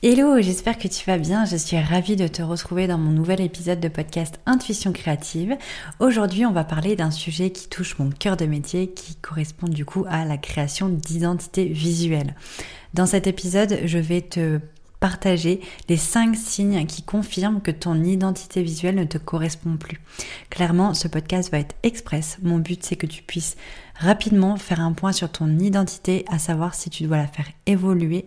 Hello, j'espère que tu vas bien. Je suis ravie de te retrouver dans mon nouvel épisode de podcast Intuition créative. Aujourd'hui, on va parler d'un sujet qui touche mon cœur de métier, qui correspond du coup à la création d'identité visuelle. Dans cet épisode, je vais te partager les 5 signes qui confirment que ton identité visuelle ne te correspond plus. Clairement, ce podcast va être express. Mon but, c'est que tu puisses rapidement faire un point sur ton identité, à savoir si tu dois la faire évoluer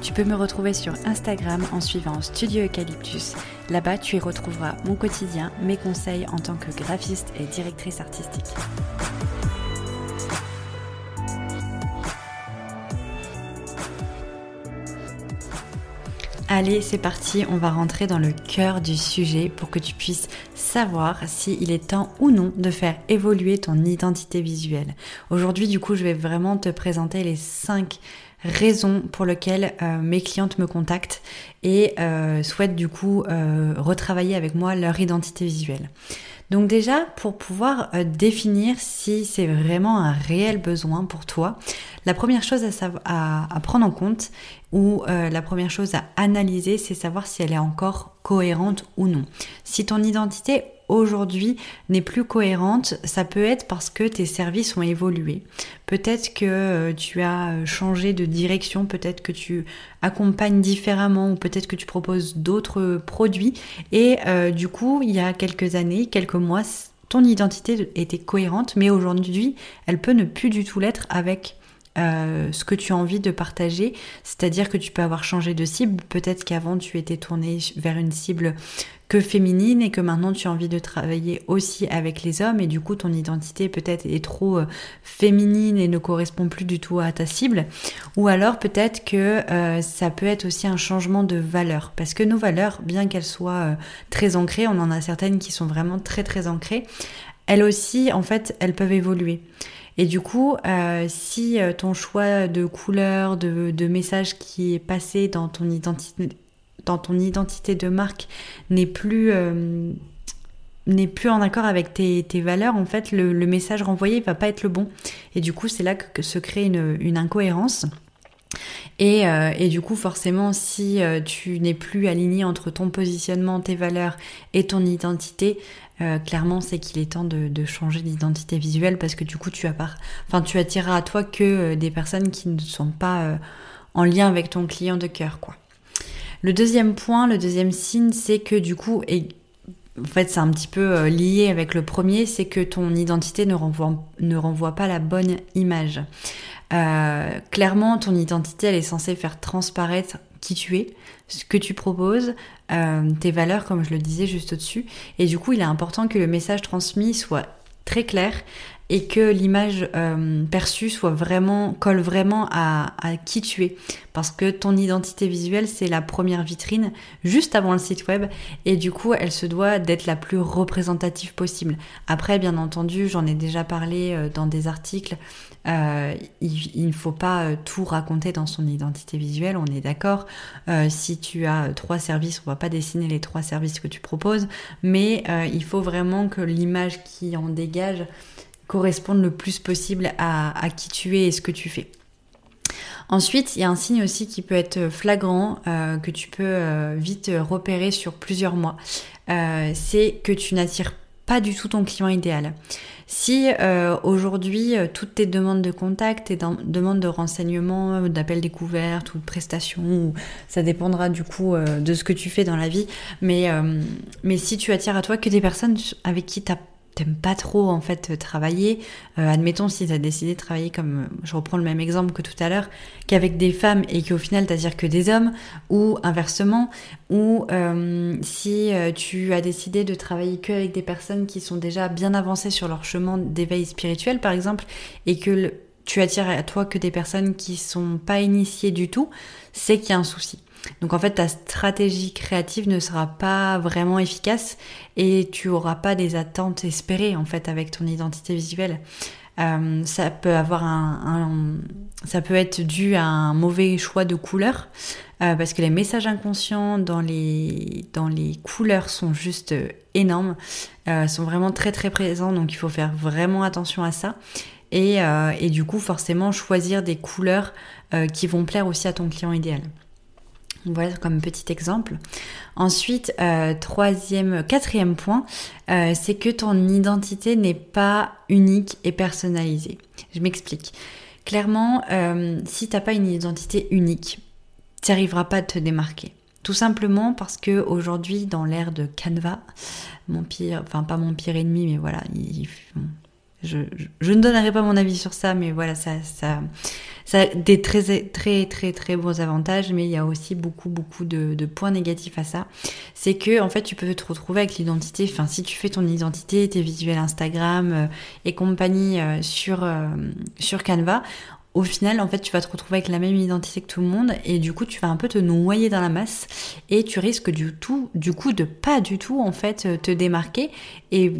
Tu peux me retrouver sur Instagram en suivant Studio Eucalyptus. Là-bas, tu y retrouveras mon quotidien, mes conseils en tant que graphiste et directrice artistique. Allez, c'est parti, on va rentrer dans le cœur du sujet pour que tu puisses savoir s'il est temps ou non de faire évoluer ton identité visuelle. Aujourd'hui, du coup, je vais vraiment te présenter les 5 raisons pour lesquelles euh, mes clientes me contactent et euh, souhaitent du coup euh, retravailler avec moi leur identité visuelle. Donc déjà, pour pouvoir définir si c'est vraiment un réel besoin pour toi, la première chose à, à prendre en compte ou la première chose à analyser, c'est savoir si elle est encore cohérente ou non. Si ton identité aujourd'hui n'est plus cohérente, ça peut être parce que tes services ont évolué. Peut-être que euh, tu as changé de direction, peut-être que tu accompagnes différemment ou peut-être que tu proposes d'autres produits et euh, du coup, il y a quelques années, quelques mois, ton identité était cohérente, mais aujourd'hui, elle peut ne plus du tout l'être avec euh, ce que tu as envie de partager. C'est-à-dire que tu peux avoir changé de cible. Peut-être qu'avant tu étais tourné vers une cible que féminine et que maintenant tu as envie de travailler aussi avec les hommes et du coup ton identité peut-être est trop euh, féminine et ne correspond plus du tout à ta cible. Ou alors peut-être que euh, ça peut être aussi un changement de valeur. Parce que nos valeurs bien qu'elles soient très ancrées on en a certaines qui sont vraiment très très ancrées elles aussi en fait elles peuvent évoluer. Et du coup, euh, si euh, ton choix de couleur, de, de, message qui est passé dans ton identité, dans ton identité de marque n'est plus euh, n'est plus en accord avec tes, valeurs, en fait, le, message renvoyé va pas être le bon. Et du coup, c'est là que, se crée une, incohérence. Et, euh, et, du coup, forcément, si euh, tu n'es plus aligné entre ton positionnement, tes valeurs et ton identité, clairement, c'est qu'il est temps de, de changer d'identité visuelle parce que du coup, tu, enfin, tu attireras à toi que des personnes qui ne sont pas en lien avec ton client de cœur, quoi. Le deuxième point, le deuxième signe, c'est que du coup, et en fait, c'est un petit peu lié avec le premier, c'est que ton identité ne renvoie, ne renvoie pas la bonne image. Euh, clairement, ton identité, elle est censée faire transparaître qui tu es, ce que tu proposes, euh, tes valeurs, comme je le disais juste au-dessus. Et du coup, il est important que le message transmis soit très clair et que l'image euh, perçue soit vraiment colle vraiment à, qui tu es. Parce que ton identité visuelle c'est la première vitrine juste avant le site web et du coup elle se doit d'être la plus représentative possible. Après bien entendu j'en ai déjà parlé euh, dans des articles. Euh, il ne faut pas tout raconter dans son identité visuelle on est d'accord. Si tu as trois services on va pas dessiner les trois services que tu proposes mais il faut vraiment que l'image qui en dégage correspondre le plus possible à, qui tu es et ce que tu fais. Ensuite, il y a un signe aussi qui peut être flagrant, euh, que tu peux euh, vite repérer sur plusieurs mois. Euh, c'est que tu n'attires pas du tout ton client idéal. Si aujourd'hui toutes tes demandes de contact, tes demandes de renseignements, d'appels découvertes ou de prestations, ça dépendra du coup de ce que tu fais dans la vie, mais, mais si tu attires à toi que des personnes avec qui tu as t'aimes pas trop en fait travailler, euh, admettons si tu as décidé de travailler comme, je reprends le même exemple que tout à l'heure, qu'avec des femmes et qu'au final t'attires que des hommes, ou inversement, ou euh, si euh, tu as décidé de travailler que avec des personnes qui sont déjà bien avancées sur leur chemin d'éveil spirituel par exemple, et que le, tu attires à toi que des personnes qui sont pas initiées du tout, c'est qu'il y a un souci. Donc en fait, ta stratégie créative ne sera pas vraiment efficace et tu auras pas des attentes espérées en fait avec ton identité visuelle. Euh, ça peut avoir ça peut être dû à un mauvais choix de couleurs euh, parce que les messages inconscients dans les dans les couleurs sont juste euh, énormes, sont vraiment très très présents donc il faut faire vraiment attention à ça et, et du coup forcément choisir des couleurs qui vont plaire aussi à ton client idéal. Voilà comme petit exemple. Ensuite, euh, troisième, quatrième point, euh, c'est que ton identité n'est pas unique et personnalisée. Je m'explique. Clairement, euh, si t'as pas une identité unique, tu n'arriveras pas à te démarquer. Tout simplement parce que aujourd'hui, dans l'ère de Canva, mon pire, enfin pas mon pire ennemi, mais voilà, je, ne donnerai pas mon avis sur ça, mais voilà, ça, ça a des très très très très bons avantages, mais il y a aussi beaucoup beaucoup de, points négatifs à ça. C'est que en fait tu peux te retrouver avec l'identité. Enfin, si tu fais ton identité, tes visuels Instagram euh, et compagnie euh, sur euh, sur Canva, au final, en fait, tu vas te retrouver avec la même identité que tout le monde et du coup, tu vas un peu te noyer dans la masse et tu risques du tout, du coup, de pas du tout, en fait, te démarquer et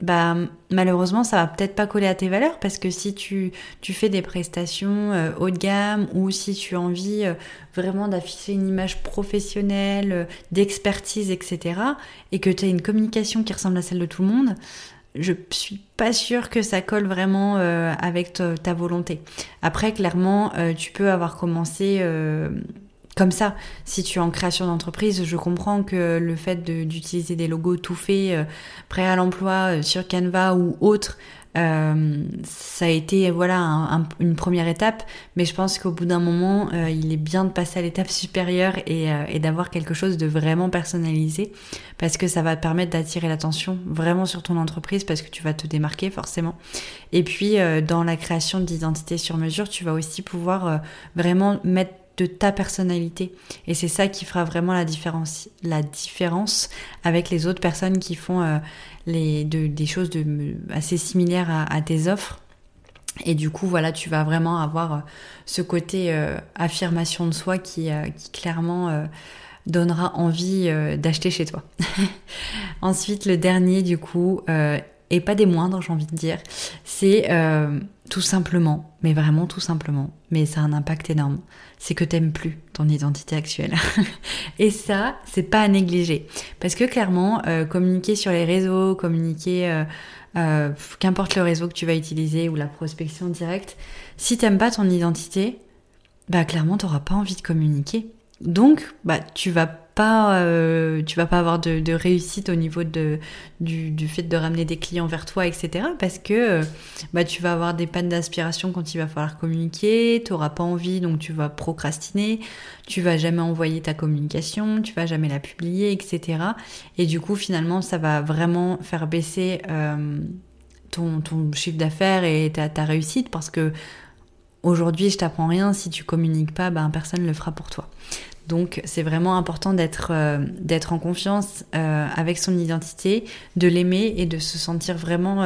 bah malheureusement ça va peut-être pas coller à tes valeurs parce que si tu, tu fais des prestations euh, haut de gamme ou si tu as envie euh, vraiment d'afficher une image professionnelle, euh, d'expertise, etc. et que tu as une communication qui ressemble à celle de tout le monde, je suis pas sûre que ça colle vraiment avec ta, volonté. Après clairement tu peux avoir commencé comme ça. Si tu es en création d'entreprise, je comprends que le fait d'utiliser des logos tout faits, euh, prêts à l'emploi euh, sur Canva ou autre, euh, ça a été voilà une première étape, mais je pense qu'au bout d'un moment, il est bien de passer à l'étape supérieure et, et d'avoir quelque chose de vraiment personnalisé, parce que ça va te permettre d'attirer l'attention vraiment sur ton entreprise, parce que tu vas te démarquer forcément. Et puis dans la création d'identité sur mesure, tu vas aussi pouvoir vraiment mettre de ta personnalité. Et c'est ça qui fera vraiment la différence, la différence avec les autres personnes qui font euh, les, des choses de, assez similaires à, tes offres. Et du coup, voilà, tu vas vraiment avoir euh, ce côté euh, affirmation de soi qui, qui clairement donnera envie d'acheter chez toi. Ensuite, le dernier, du coup, et pas des moindres, j'ai envie de dire, c'est tout simplement, mais vraiment tout simplement, mais ça a un impact énorme, c'est que t'aimes plus ton identité actuelle. et ça, c'est pas à négliger. Parce que clairement, euh, communiquer sur les réseaux, communiquer, euh, euh, qu'importe le réseau que tu vas utiliser ou la prospection directe, si t'aimes pas ton identité, bah clairement, t'auras pas envie de communiquer. Donc, bah, tu vas pas, euh, tu vas pas avoir de, réussite au niveau du, fait de ramener des clients vers toi, etc. Parce que euh, bah, tu vas avoir des pannes d'inspiration quand il va falloir communiquer, tu n'auras pas envie, donc tu vas procrastiner, tu vas jamais envoyer ta communication, tu vas jamais la publier, etc. Et du coup, finalement, ça va vraiment faire baisser euh, ton, chiffre d'affaires et ta, ta réussite parce que Aujourd'hui, je t'apprends rien, si tu communiques pas, ben, personne ne le fera pour toi. Donc c'est vraiment important d'être euh, en confiance euh, avec son identité, de l'aimer et de se sentir vraiment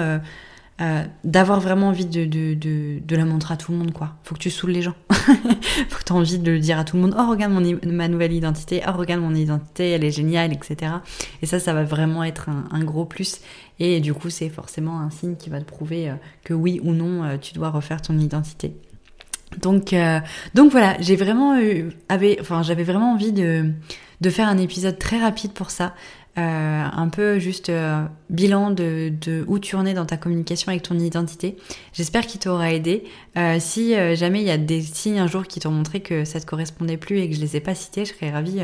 euh, d'avoir vraiment envie de, de, de, de, la montrer à tout le monde quoi. Faut que tu saoules les gens. Faut que tu aies envie de le dire à tout le monde. Oh regarde mon, ma nouvelle identité. Oh regarde mon identité, elle est géniale, etc. Et ça, ça va vraiment être un, un gros plus. Et du coup, c'est forcément un signe qui va te prouver que oui ou non, tu dois refaire ton identité. Donc, euh, donc voilà, j'ai vraiment eu, j'avais vraiment envie de faire un épisode très rapide pour ça. Euh, un peu juste euh, bilan de, où tu en es dans ta communication avec ton identité. J'espère qu'il t'aura aidé. Euh, si jamais il y a des signes un jour qui t'ont montré que ça te correspondait plus et que je les ai pas cités, je serais ravie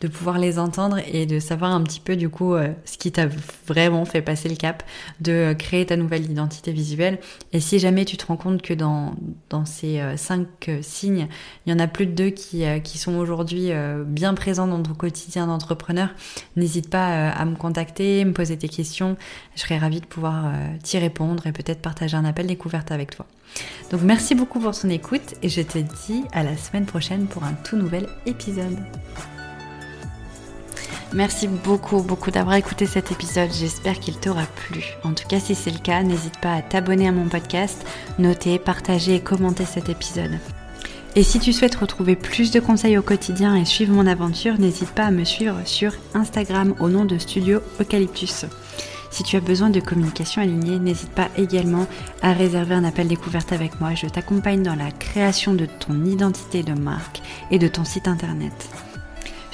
de pouvoir les entendre et de savoir un petit peu du coup ce qui t'a vraiment fait passer le cap de créer ta nouvelle identité visuelle. Et si jamais tu te rends compte que dans, dans ces cinq signes, il y en a plus de deux qui, qui sont aujourd'hui bien présents dans ton quotidien d'entrepreneur, n'hésite pas à me contacter, me poser tes questions. Je serais ravie de pouvoir euh, t'y répondre et peut-être partager un appel découverte avec toi. Donc merci beaucoup pour ton écoute et je te dis à la semaine prochaine pour un tout nouvel épisode. Merci beaucoup, beaucoup d'avoir écouté cet épisode. J'espère qu'il t'aura plu. En tout cas, si c'est le cas, n'hésite pas à t'abonner à mon podcast, noter, partager et commenter cet épisode. Et si tu souhaites retrouver plus de conseils au quotidien et suivre mon aventure, n'hésite pas à me suivre sur Instagram au nom de Studio Eucalyptus. Si tu as besoin de communication alignée, n'hésite pas également à réserver un appel découverte avec moi. Je t'accompagne dans la création de ton identité de marque et de ton site internet.